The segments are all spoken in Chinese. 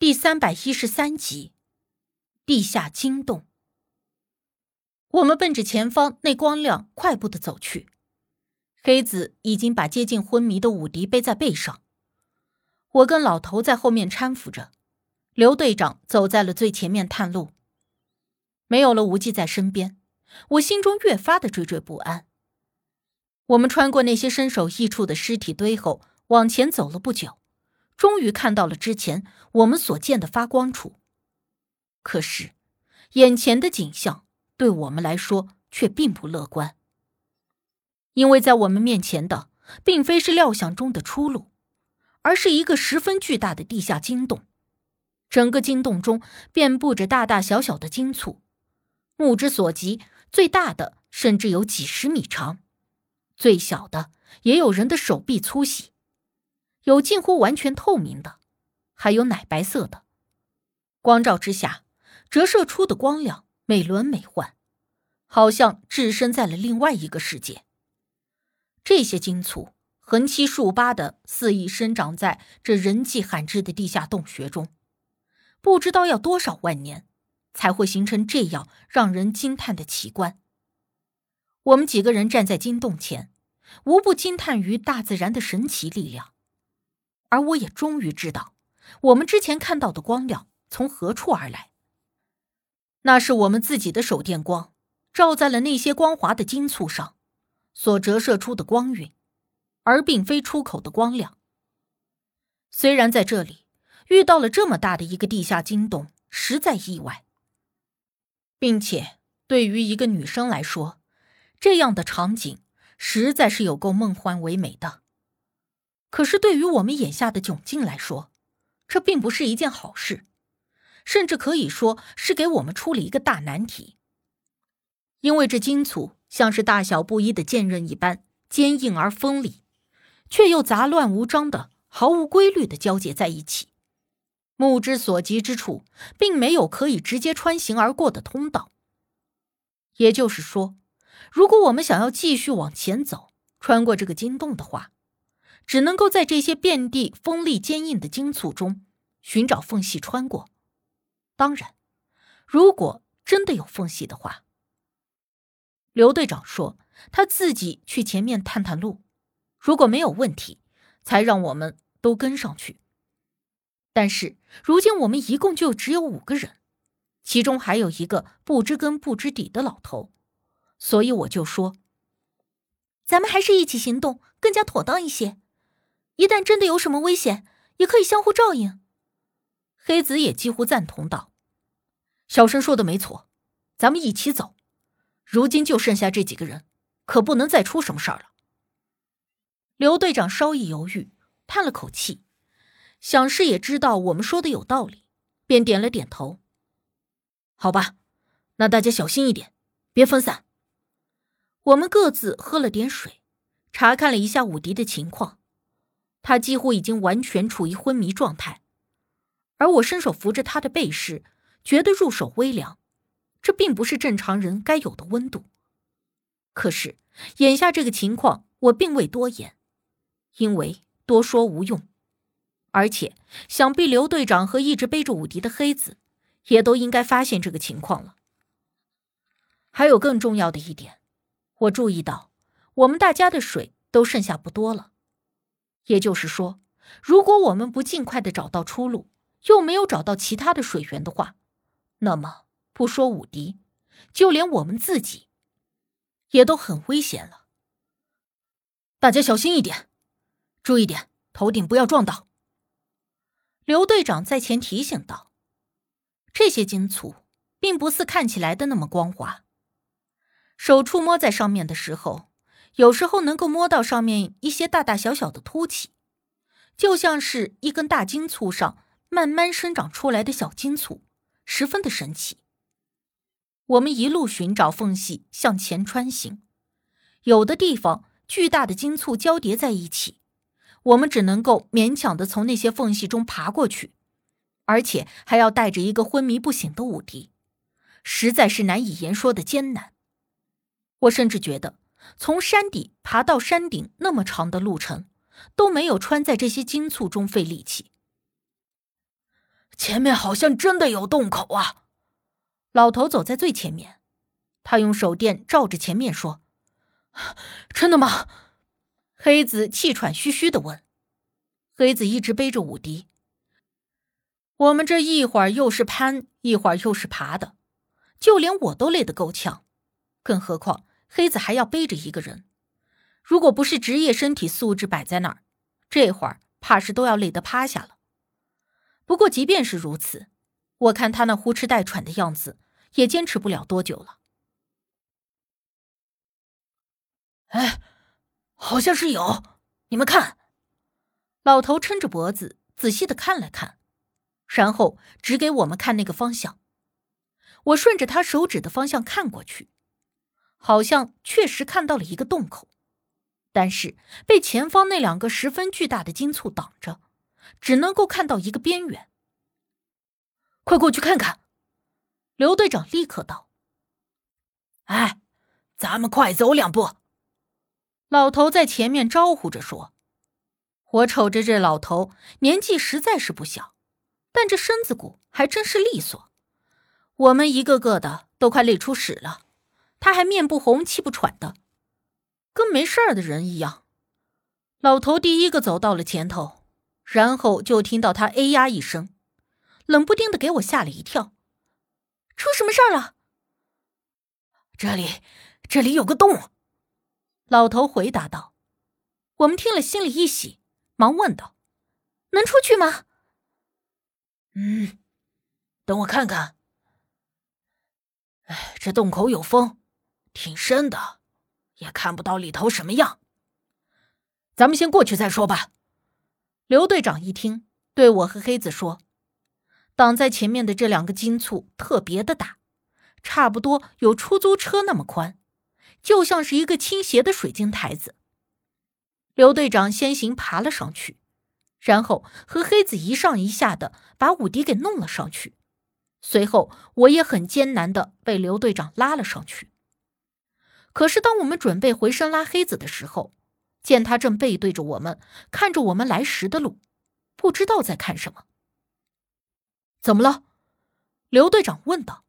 第三百一十三集，地下惊动。我们奔着前方那光亮快步的走去。黑子已经把接近昏迷的武迪背在背上，我跟老头在后面搀扶着。刘队长走在了最前面探路。没有了无忌在身边，我心中越发的惴惴不安。我们穿过那些身首异处的尸体堆后，往前走了不久。终于看到了之前我们所见的发光处，可是，眼前的景象对我们来说却并不乐观。因为在我们面前的并非是料想中的出路，而是一个十分巨大的地下金洞。整个金洞中遍布着大大小小的金簇，目之所及，最大的甚至有几十米长，最小的也有人的手臂粗细。有近乎完全透明的，还有奶白色的。光照之下，折射出的光亮美轮美奂，好像置身在了另外一个世界。这些晶簇横七竖八的肆意生长在这人迹罕至的地下洞穴中，不知道要多少万年才会形成这样让人惊叹的奇观。我们几个人站在金洞前，无不惊叹于大自然的神奇力量。而我也终于知道，我们之前看到的光亮从何处而来。那是我们自己的手电光，照在了那些光滑的金簇上，所折射出的光晕，而并非出口的光亮。虽然在这里遇到了这么大的一个地下金洞，实在意外，并且对于一个女生来说，这样的场景实在是有够梦幻唯美的。可是，对于我们眼下的窘境来说，这并不是一件好事，甚至可以说是给我们出了一个大难题。因为这金簇像是大小不一的剑刃一般坚硬而锋利，却又杂乱无章的、毫无规律的交结在一起，目之所及之处，并没有可以直接穿行而过的通道。也就是说，如果我们想要继续往前走，穿过这个金洞的话，只能够在这些遍地锋利坚硬的荆簇中寻找缝隙穿过。当然，如果真的有缝隙的话，刘队长说他自己去前面探探路，如果没有问题，才让我们都跟上去。但是如今我们一共就只有五个人，其中还有一个不知根不知底的老头，所以我就说，咱们还是一起行动更加妥当一些。一旦真的有什么危险，也可以相互照应。黑子也几乎赞同道：“小生说的没错，咱们一起走。如今就剩下这几个人，可不能再出什么事儿了。”刘队长稍一犹豫，叹了口气，想是也知道我们说的有道理，便点了点头：“好吧，那大家小心一点，别分散。”我们各自喝了点水，查看了一下武迪的情况。他几乎已经完全处于昏迷状态，而我伸手扶着他的背时，觉得入手微凉，这并不是正常人该有的温度。可是眼下这个情况，我并未多言，因为多说无用，而且想必刘队长和一直背着武迪的黑子，也都应该发现这个情况了。还有更重要的一点，我注意到我们大家的水都剩下不多了。也就是说，如果我们不尽快的找到出路，又没有找到其他的水源的话，那么不说武迪，就连我们自己，也都很危险了。大家小心一点，注意点，头顶不要撞到。刘队长在前提醒道：“这些金簇并不似看起来的那么光滑，手触摸在上面的时候。”有时候能够摸到上面一些大大小小的凸起，就像是一根大金簇上慢慢生长出来的小金簇，十分的神奇。我们一路寻找缝隙向前穿行，有的地方巨大的金簇交叠在一起，我们只能够勉强的从那些缝隙中爬过去，而且还要带着一个昏迷不醒的武迪，实在是难以言说的艰难。我甚至觉得。从山底爬到山顶那么长的路程，都没有穿在这些金簇中费力气。前面好像真的有洞口啊！老头走在最前面，他用手电照着前面说：“真的吗？”黑子气喘吁吁的问。黑子一直背着武迪，我们这一会儿又是攀，一会儿又是爬的，就连我都累得够呛，更何况黑子还要背着一个人。如果不是职业身体素质摆在那儿，这会儿怕是都要累得趴下了。不过即便是如此，我看他那呼哧带喘的样子，也坚持不了多久了。哎，好像是有，你们看。老头撑着脖子，仔细的看了看，然后指给我们看那个方向。我顺着他手指的方向看过去，好像确实看到了一个洞口，但是被前方那两个十分巨大的金簇挡着，只能够看到一个边缘。快过去看看！刘队长立刻道：“哎，咱们快走两步。”老头在前面招呼着说。我瞅着这老头，年纪实在是不小，但这身子骨还真是利索。我们一个个的都快累出屎了，他还面不红气不喘的，跟没事儿的人一样。老头第一个走到了前头，然后就听到他“哎呀”一声，冷不丁的给我吓了一跳。出什么事儿了？这里，这里有个洞。老头回答道。我们听了心里一喜。忙问道：“能出去吗？”“嗯，等我看看。”“哎，这洞口有风，挺深的，也看不到里头什么样。咱们先过去再说吧。”刘队长一听，对我和黑子说：“挡在前面的这两个金簇特别的大，差不多有出租车那么宽，就像是一个倾斜的水晶台子。”刘队长先行爬了上去，然后和黑子一上一下的把武迪给弄了上去。随后，我也很艰难的被刘队长拉了上去。可是，当我们准备回身拉黑子的时候，见他正背对着我们，看着我们来时的路，不知道在看什么。怎么了？刘队长问道。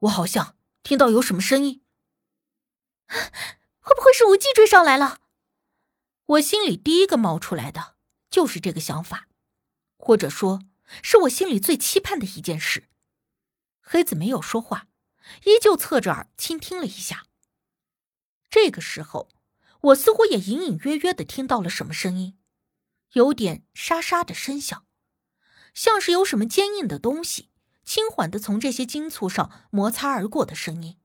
我好像听到有什么声音，会不会是无忌追上来了？我心里第一个冒出来的就是这个想法，或者说是我心里最期盼的一件事。黑子没有说话，依旧侧着耳倾听了一下。这个时候，我似乎也隐隐约约的听到了什么声音，有点沙沙的声响，像是有什么坚硬的东西轻缓的从这些金簇上摩擦而过的声音。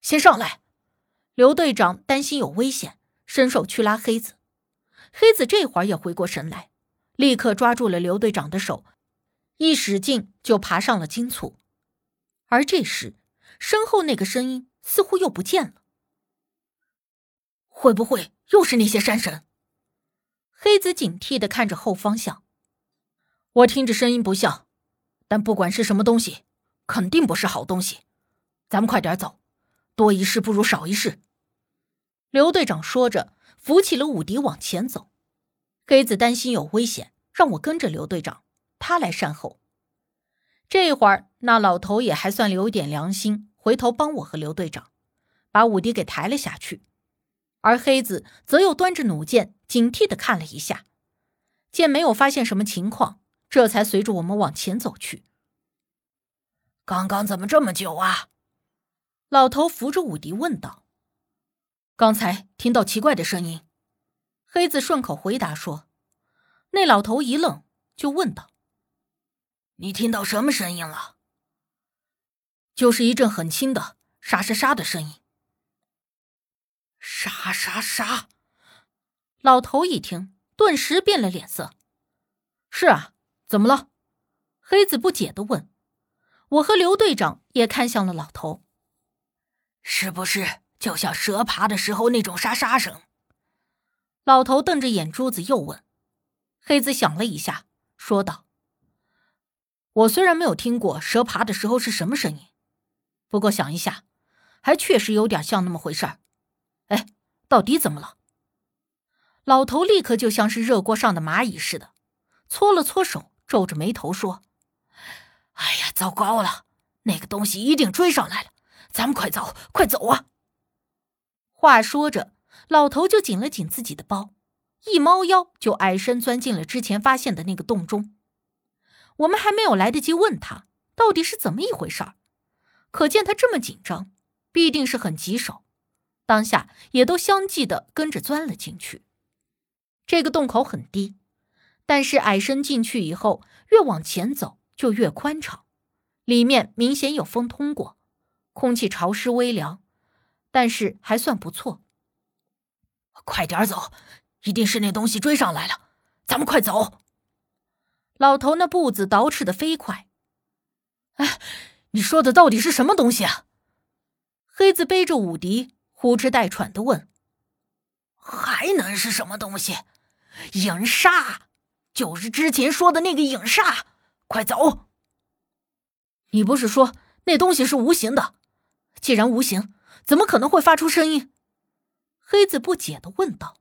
先上来，刘队长担心有危险。伸手去拉黑子，黑子这会儿也回过神来，立刻抓住了刘队长的手，一使劲就爬上了金簇。而这时，身后那个声音似乎又不见了。会不会又是那些山神？黑子警惕的看着后方向。我听着声音不像，但不管是什么东西，肯定不是好东西。咱们快点走，多一事不如少一事。刘队长说着，扶起了武迪往前走。黑子担心有危险，让我跟着刘队长，他来善后。这会儿，那老头也还算留点良心，回头帮我和刘队长把武迪给抬了下去。而黑子则又端着弩箭，警惕的看了一下，见没有发现什么情况，这才随着我们往前走去。刚刚怎么这么久啊？老头扶着武迪问道。刚才听到奇怪的声音，黑子顺口回答说：“那老头一愣，就问道：‘你听到什么声音了？’就是一阵很轻的沙沙沙的声音。沙沙沙！老头一听，顿时变了脸色。是啊，怎么了？黑子不解的问。我和刘队长也看向了老头，是不是？就像蛇爬的时候那种沙沙声，老头瞪着眼珠子又问：“黑子想了一下，说道：‘我虽然没有听过蛇爬的时候是什么声音，不过想一下，还确实有点像那么回事儿。’哎，到底怎么了？”老头立刻就像是热锅上的蚂蚁似的，搓了搓手，皱着眉头说：“哎呀，糟糕了！那个东西一定追上来了，咱们快走，快走啊！”话说着，老头就紧了紧自己的包，一猫腰就矮身钻进了之前发现的那个洞中。我们还没有来得及问他到底是怎么一回事儿，可见他这么紧张，必定是很棘手。当下也都相继的跟着钻了进去。这个洞口很低。但是矮身进去以后，越往前走就越宽敞，里面明显有风通过，空气潮湿微凉，但是还算不错。快点走，一定是那东西追上来了，咱们快走。老头那步子倒饬的飞快。哎，你说的到底是什么东西啊？黑子背着武笛，呼哧带喘的问：“还能是什么东西？影煞。”就是之前说的那个影煞，快走！你不是说那东西是无形的？既然无形，怎么可能会发出声音？黑子不解的问道。